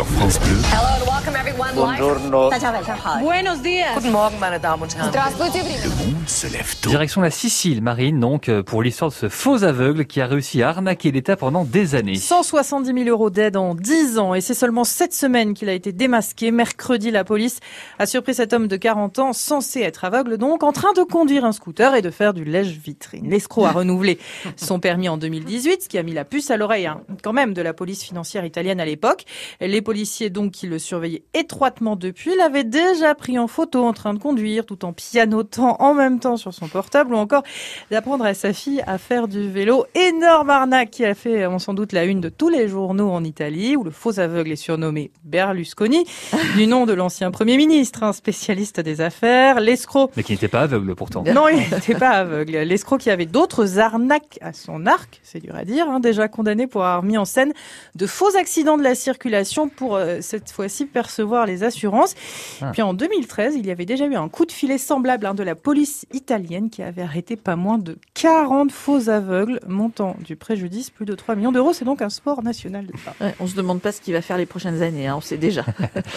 sur France Bleu. Buenos días. Guten Morgen, meine Damen und Herren. Le monde se lève tôt. Direction la Sicile, Marine, donc, euh, pour l'histoire de ce faux aveugle qui a réussi à arnaquer l'État pendant des années. 170 000 euros d'aide en 10 ans et c'est seulement cette semaine qu'il a été démasqué. Mercredi, la police a surpris cet homme de 40 ans, censé être aveugle donc, en train de conduire un scooter et de faire du lèche-vitrine. L'escroc a renouvelé son permis en 2018, ce qui a mis la puce à l'oreille hein, quand même de la police financière italienne à l'époque. Les policiers donc qui le surveillaient étroitement depuis l'avaient déjà pris en photo en train de conduire tout en pianotant en même temps sur son portable ou encore d'apprendre à sa fille à faire du vélo. Énorme arnaque qui a fait on sans doute la une de tous les journaux en Italie où le faux aveugle est surnommé Berlusconi du nom de l'ancien premier ministre, un spécialiste des affaires, l'escroc. Mais qui n'était pas aveugle pourtant. Non, il n'était pas aveugle. L'escroc qui avait d'autres arnaques à son arc, c'est dur à dire, hein, déjà condamné pour avoir mis en scène de faux accidents de la circulation pour euh, cette fois-ci percevoir les assurances. Ah. Puis en 2013, il y avait déjà eu un coup de filet semblable hein, de la police italienne qui avait arrêté pas moins de 40 faux aveugles, montant du préjudice plus de 3 millions d'euros. C'est donc un sport national. Ouais, on se demande pas ce qu'il va faire les prochaines années, hein, on sait déjà.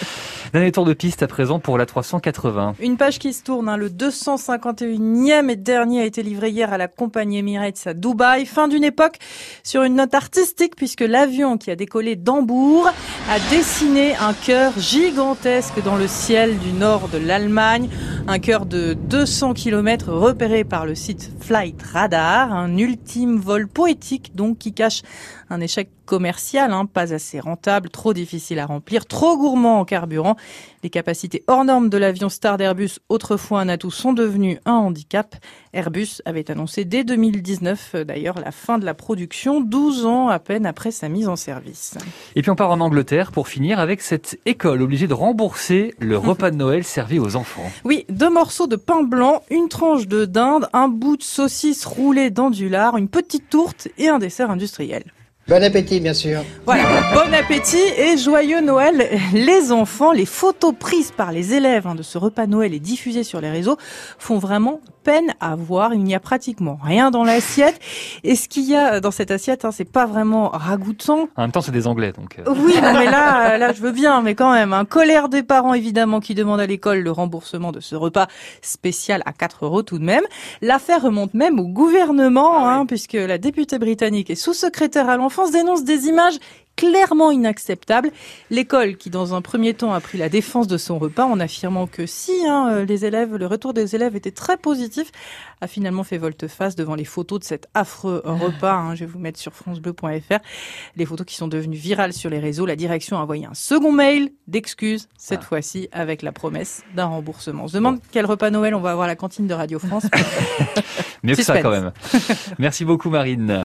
Dernier tour de piste à présent pour la 380. Une page qui se tourne, hein, le 251e et dernier a été livré hier à la compagnie Emirates à Dubaï. Fin d'une époque sur une note artistique puisque l'avion qui a décollé d'Hambourg a dessiné un cœur gigantesque dans le ciel du nord de l'Allemagne. Un cœur de 200 km repéré par le site Flight Radar. Un ultime vol poétique donc qui cache un échec commercial, hein, pas assez rentable, trop difficile à remplir, trop gourmand en carburant. Les capacités hors normes de l'avion Star d'Airbus, autrefois un atout, sont devenues un handicap. Airbus avait annoncé dès 2019 euh, d'ailleurs la fin de la production, 12 ans à peine après sa mise en service. Et puis on part en Angleterre pour finir avec cette école obligée de rembourser le repas de Noël servi aux enfants. Oui, deux morceaux de pain blanc, une tranche de dinde, un bout de saucisse roulée dans du lard, une petite tourte et un dessert industriel. Bon appétit, bien sûr. Voilà, bon appétit et joyeux Noël les enfants. Les photos prises par les élèves hein, de ce repas Noël et diffusées sur les réseaux font vraiment peine à voir. Il n'y a pratiquement rien dans l'assiette. Et ce qu'il y a dans cette assiette, hein, c'est pas vraiment ragoûtant. En même temps, c'est des Anglais, donc. euh, Oui, non, mais là, là, je veux bien, mais quand même, un colère des parents évidemment qui demandent à l'école le remboursement de ce repas spécial à 4 euros tout de même. L'affaire remonte même au gouvernement, hein, puisque la députée britannique et sous-secrétaire à l'enfance dénonce des images clairement inacceptables. L'école, qui dans un premier temps a pris la défense de son repas en affirmant que si hein, euh, les élèves, le retour des élèves était très positif, a finalement fait volte-face devant les photos de cet affreux repas. hein. je vais vous mettre sur francebleu.fr les photos qui sont devenues virales sur les réseaux. La direction a envoyé un second mail d'excuses, cette Ah. fois-ci avec la promesse d'un remboursement. On se demande quel repas Noël on va avoir à la cantine de Radio France. Mieux que ça quand même. Merci beaucoup Marine.